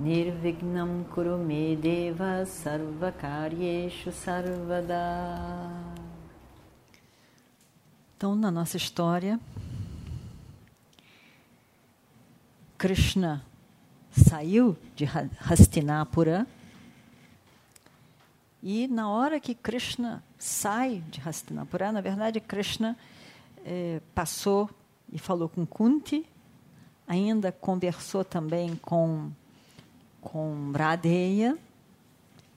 Nirvignam Kurume Deva Sarvakaryeshu Sarvada. Então, na nossa história, Krishna saiu de Hastinapura e na hora que Krishna sai de Hastinapura, na verdade Krishna eh, passou e falou com Kunti, ainda conversou também com com Radeya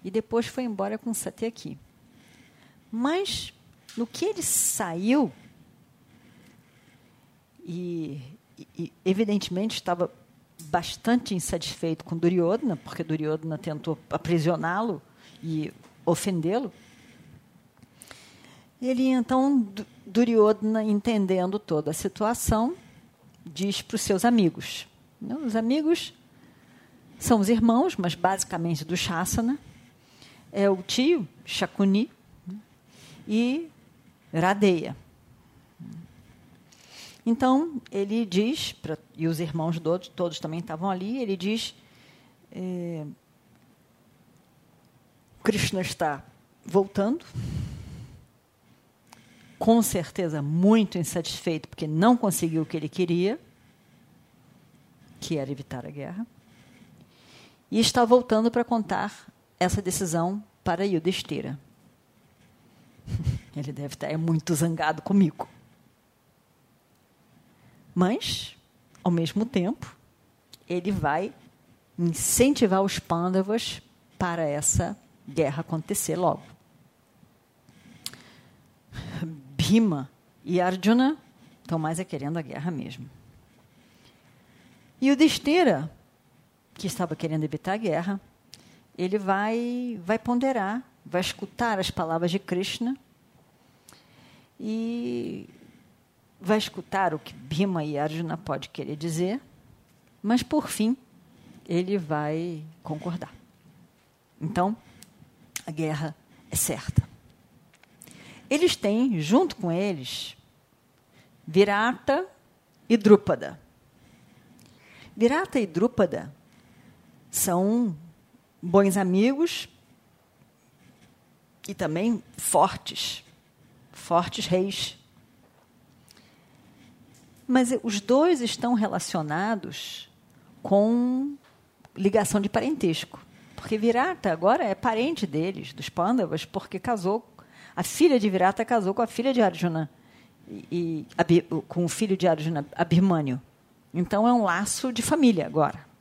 e depois foi embora com Satyaki. Mas no que ele saiu e, e evidentemente estava bastante insatisfeito com Duryodhana, porque Duryodhana tentou aprisioná-lo e ofendê-lo. Ele então Duryodhana, entendendo toda a situação, diz para os seus amigos. Né, os amigos são os irmãos, mas basicamente do Shasana. É o tio, Shakuni, e Radeya. Então, ele diz, e os irmãos todos, todos também estavam ali, ele diz: é, Krishna está voltando, com certeza muito insatisfeito, porque não conseguiu o que ele queria, que era evitar a guerra e está voltando para contar essa decisão para Yudhishthira. Ele deve estar é muito zangado comigo. Mas, ao mesmo tempo, ele vai incentivar os Pandavas para essa guerra acontecer logo. Bhima e Arjuna estão mais é querendo a guerra mesmo. E o Destira que estava querendo evitar a guerra, ele vai, vai ponderar, vai escutar as palavras de Krishna e vai escutar o que Bhima e Arjuna pode querer dizer, mas por fim ele vai concordar. Então, a guerra é certa. Eles têm, junto com eles, Virata e Drúpada. Virata e Drúpada são bons amigos e também fortes, fortes reis. Mas os dois estão relacionados com ligação de parentesco. Porque Virata agora é parente deles, dos Pandavas, porque casou. A filha de Virata casou com a filha de Arjuna, e, e com o filho de Arjuna, Abhimanyu. Então é um laço de família agora.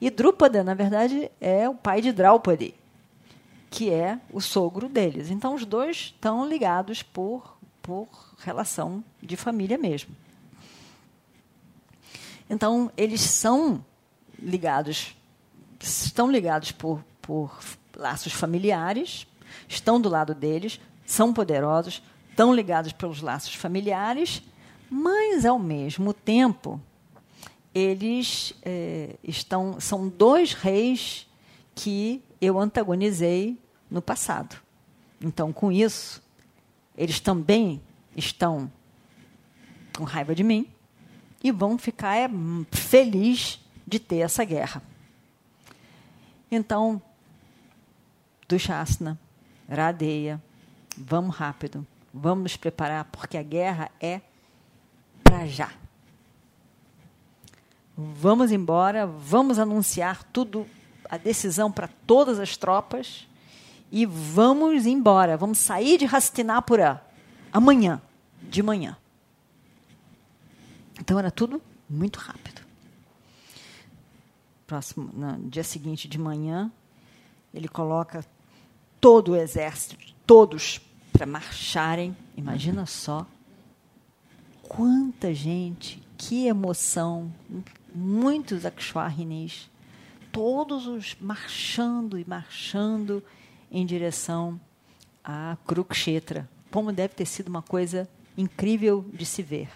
E Drúpada, na verdade, é o pai de Draupadi, que é o sogro deles. Então, os dois estão ligados por, por relação de família mesmo. Então, eles são ligados, estão ligados por, por laços familiares, estão do lado deles, são poderosos, estão ligados pelos laços familiares, mas, ao mesmo tempo, eles é, estão são dois reis que eu antagonizei no passado. Então, com isso, eles também estão com raiva de mim e vão ficar é, felizes de ter essa guerra. Então, do Shasna, Radeia, vamos rápido, vamos nos preparar, porque a guerra é para já. Vamos embora, vamos anunciar tudo, a decisão para todas as tropas e vamos embora. Vamos sair de Hastinapura amanhã, de manhã. Então era tudo muito rápido. Próximo, no dia seguinte de manhã, ele coloca todo o exército, todos para marcharem. Imagina só quanta gente, que emoção, muitos Akshwarhinis, todos os marchando e marchando em direção a Kurukshetra. Como deve ter sido uma coisa incrível de se ver.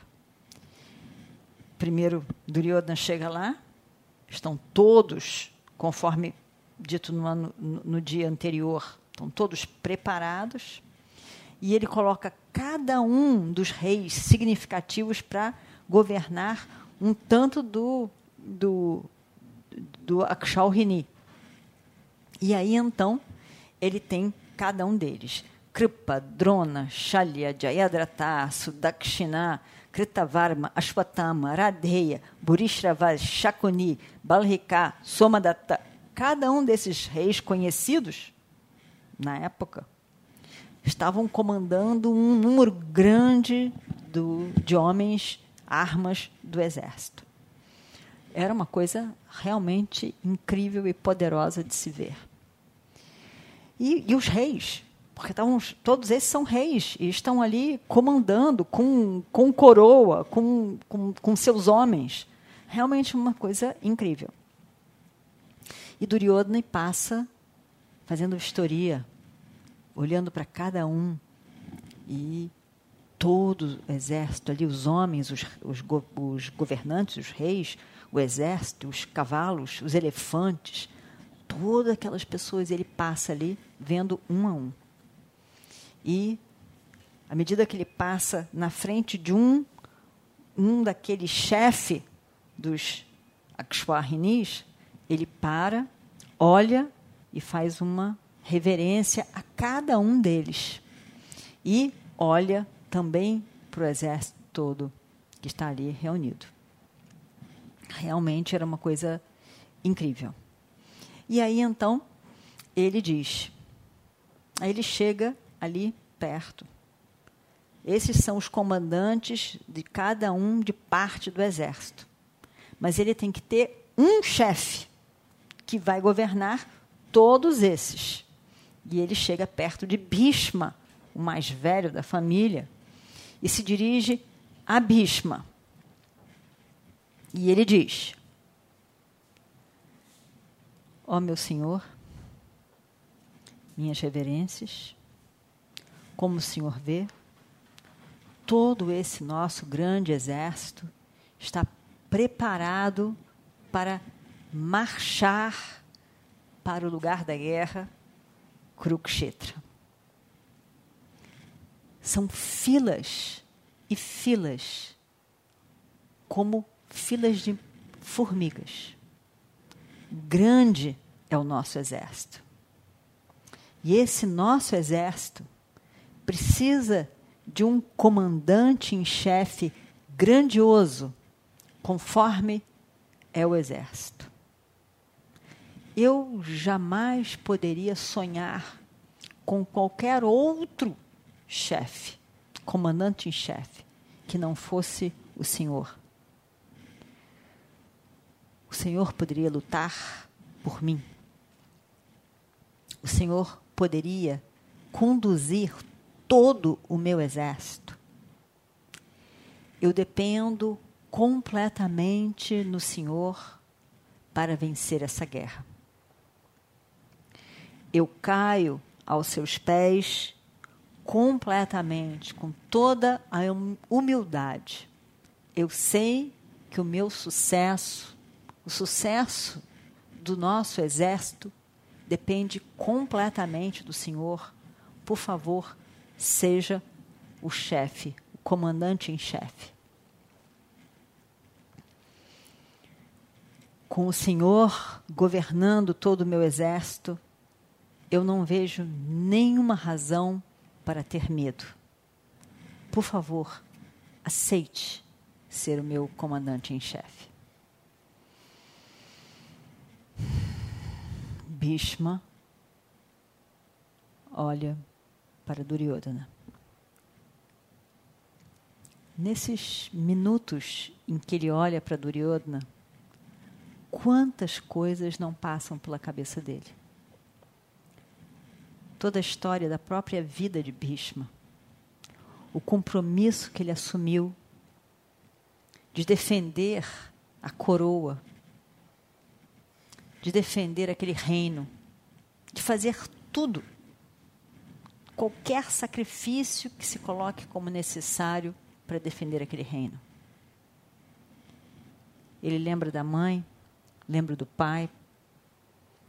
Primeiro, Duryodhana chega lá, estão todos, conforme dito no, ano, no dia anterior, estão todos preparados, e ele coloca cada um dos reis significativos para governar um tanto do, do, do Akshaurhini. E aí, então, ele tem cada um deles. Kripa, Drona, Shalya, Jayadratha, Sudakshina, Kritavarma, Ashwatthama, Radheya, Burishravaj, Shakuni, Balrika, Somadatta. Cada um desses reis conhecidos, na época, estavam comandando um número grande do, de homens, armas do exército. Era uma coisa realmente incrível e poderosa de se ver. E, e os reis, porque estavam, todos esses são reis e estão ali comandando com, com coroa, com, com, com seus homens. Realmente uma coisa incrível. E Duryodhana passa fazendo vistoria, olhando para cada um e todo o exército ali, os homens, os, os, os governantes, os reis, o exército, os cavalos, os elefantes, todas aquelas pessoas, ele passa ali vendo um a um. E, à medida que ele passa na frente de um, um daqueles chefe dos Akshwarinis, ele para, olha e faz uma reverência a cada um deles. E olha também para o exército todo que está ali reunido. Realmente era uma coisa incrível. E aí então ele diz, aí ele chega ali perto. Esses são os comandantes de cada um de parte do exército. Mas ele tem que ter um chefe que vai governar todos esses. E ele chega perto de Bhishma, o mais velho da família, e se dirige a Bhishma. E ele diz: Ó oh, meu Senhor, minhas reverências, como o Senhor vê, todo esse nosso grande exército está preparado para marchar para o lugar da guerra, Kurukshetra. São filas e filas, como filas de formigas grande é o nosso exército. E esse nosso exército precisa de um comandante em chefe grandioso, conforme é o exército. Eu jamais poderia sonhar com qualquer outro chefe, comandante em chefe, que não fosse o Senhor. O Senhor poderia lutar por mim. O Senhor poderia conduzir todo o meu exército. Eu dependo completamente no Senhor para vencer essa guerra. Eu caio aos seus pés completamente, com toda a humildade. Eu sei que o meu sucesso o sucesso do nosso exército depende completamente do Senhor. Por favor, seja o chefe, o comandante em chefe. Com o Senhor governando todo o meu exército, eu não vejo nenhuma razão para ter medo. Por favor, aceite ser o meu comandante em chefe. Bhishma olha para Duryodhana. Nesses minutos em que ele olha para Duryodhana, quantas coisas não passam pela cabeça dele? Toda a história da própria vida de Bhishma, o compromisso que ele assumiu de defender a coroa de defender aquele reino, de fazer tudo, qualquer sacrifício que se coloque como necessário para defender aquele reino. Ele lembra da mãe, lembra do pai,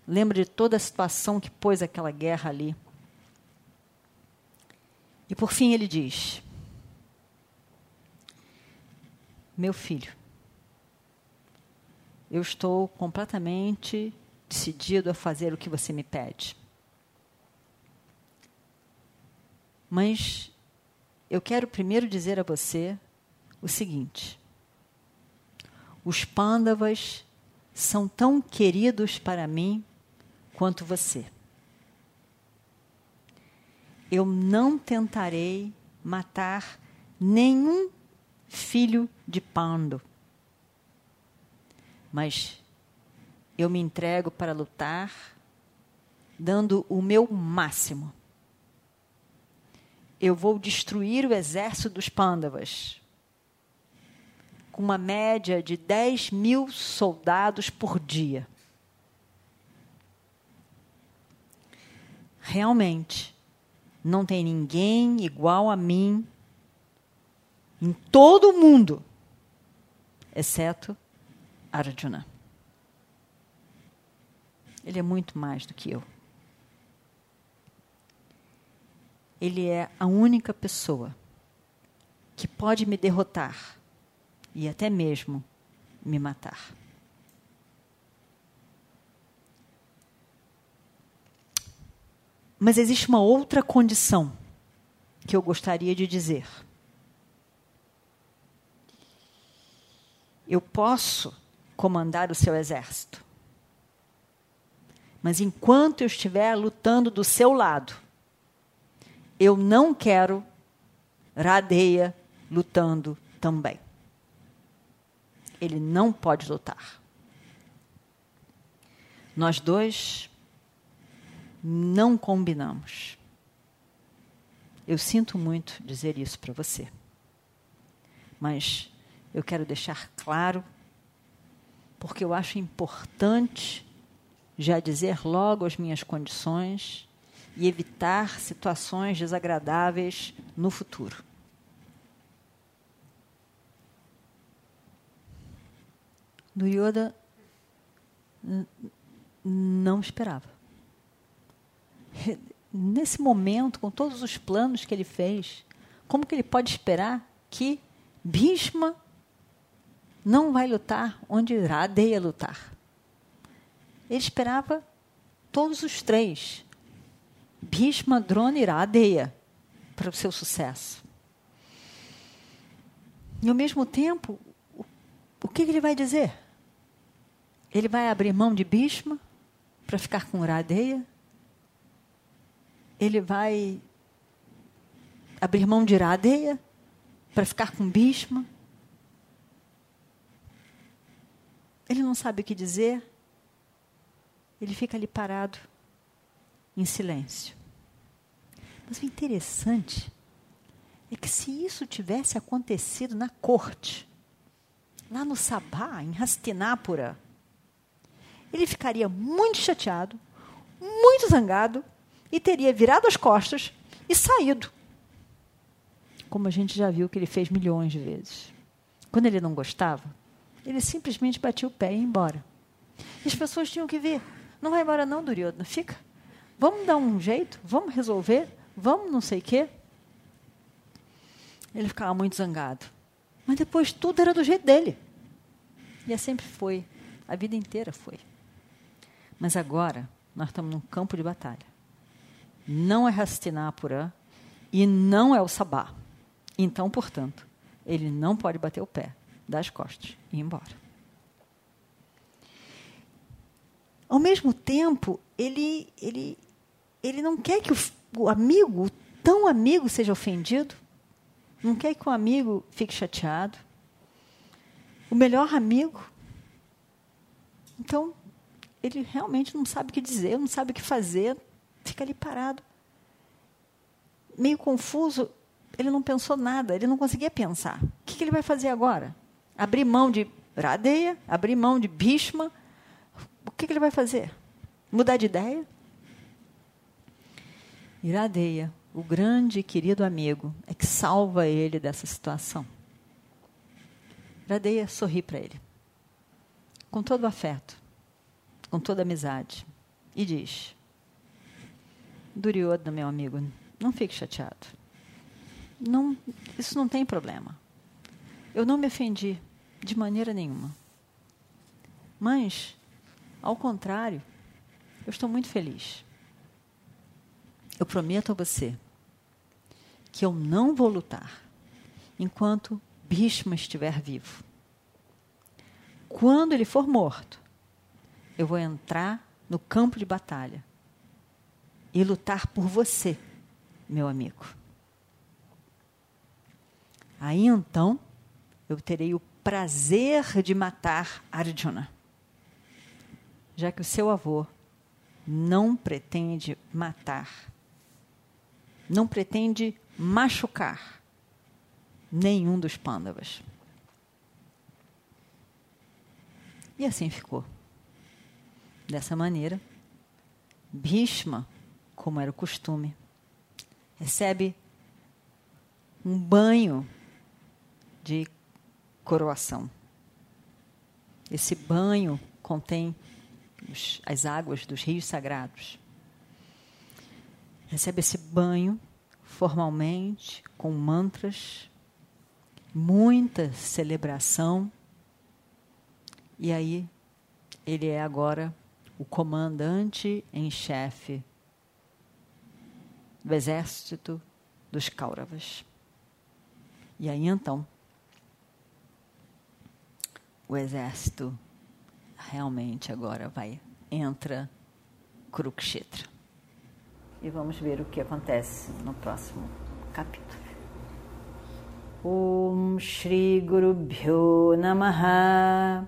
lembra de toda a situação que pôs aquela guerra ali. E por fim ele diz: Meu filho, eu estou completamente decidido a fazer o que você me pede. Mas eu quero primeiro dizer a você o seguinte: os pândavas são tão queridos para mim quanto você. Eu não tentarei matar nenhum filho de Pando mas eu me entrego para lutar, dando o meu máximo. Eu vou destruir o exército dos Pândavas, com uma média de 10 mil soldados por dia. Realmente, não tem ninguém igual a mim em todo o mundo, exceto Arjuna. Ele é muito mais do que eu. Ele é a única pessoa que pode me derrotar e até mesmo me matar. Mas existe uma outra condição que eu gostaria de dizer. Eu posso comandar o seu exército. Mas enquanto eu estiver lutando do seu lado, eu não quero Radeia lutando também. Ele não pode lutar. Nós dois não combinamos. Eu sinto muito dizer isso para você. Mas eu quero deixar claro porque eu acho importante já dizer logo as minhas condições e evitar situações desagradáveis no futuro. Duryodhana não esperava. Nesse momento, com todos os planos que ele fez, como que ele pode esperar que Bhishma não vai lutar onde Radeia lutar. Ele esperava todos os três, Bhishma, Drona e Radeia, para o seu sucesso. E ao mesmo tempo, o, que ele vai dizer? Ele vai abrir mão de Bhishma para ficar com Radeia? Ele vai abrir mão de Radeia para ficar com Bhishma? Ele não sabe o que dizer. Ele fica ali parado, em silêncio. Mas o interessante é que se isso tivesse acontecido na corte, lá no Sabá, em Hastinapura, ele ficaria muito chateado, muito zangado e teria virado as costas e saído. Como a gente já viu que ele fez milhões de vezes. Quando ele não gostava, ele simplesmente batia o pé e ia embora. E as pessoas tinham que ver. Não vai embora não, Duryodhana, fica. Vamos dar um jeito, vamos resolver, vamos não sei o quê. Ele ficava muito zangado. Mas depois tudo era do jeito dele. E é sempre foi. A vida inteira foi. Mas agora nós estamos num campo de batalha. Não é Hastinapura e não é o Sabá. Então, portanto, ele não pode bater o pé das costas e ir embora. Ao mesmo tempo, ele, ele, ele não quer que o, o amigo, o tão amigo, seja ofendido. Não quer que o amigo fique chateado. O melhor amigo. Então, ele realmente não sabe o que dizer, não sabe o que fazer, fica ali parado. Meio confuso, ele não pensou nada, ele não conseguia pensar. O que, que ele vai fazer agora? abrir mão de Radeia, abrir mão de Bhishma. que, que ele vai fazer? Mudar de ideia? Iradeia, o grande e querido amigo, é que salva ele dessa situação. Iradeia sorri para ele, com todo o afeto, com toda amizade, e diz: Duryodhana, meu amigo, não fique chateado. Não, isso não tem problema. Eu não me ofendi de maneira nenhuma. Mas, ao contrário, eu estou muito feliz. Eu prometo a você que eu não vou lutar enquanto Bhishma estiver vivo. Quando ele for morto, eu vou entrar no campo de batalha e lutar por você, meu amigo. Aí então eu terei o prazer de matar Arjuna, já que o seu avô não pretende matar, não pretende machucar nenhum dos pândavas. E assim ficou. Dessa maneira, Bhishma, como era o costume, recebe um banho de coroação. Esse banho contém os, as águas dos rios sagrados. Recebe esse banho formalmente, com mantras, muita celebração. E aí, ele é agora o comandante em chefe do exército dos Kauravas. E aí então, o exército realmente agora vai entra Kurukshetra. E vamos ver o que acontece no próximo capítulo. Om Shri Guru Bhyo Namaha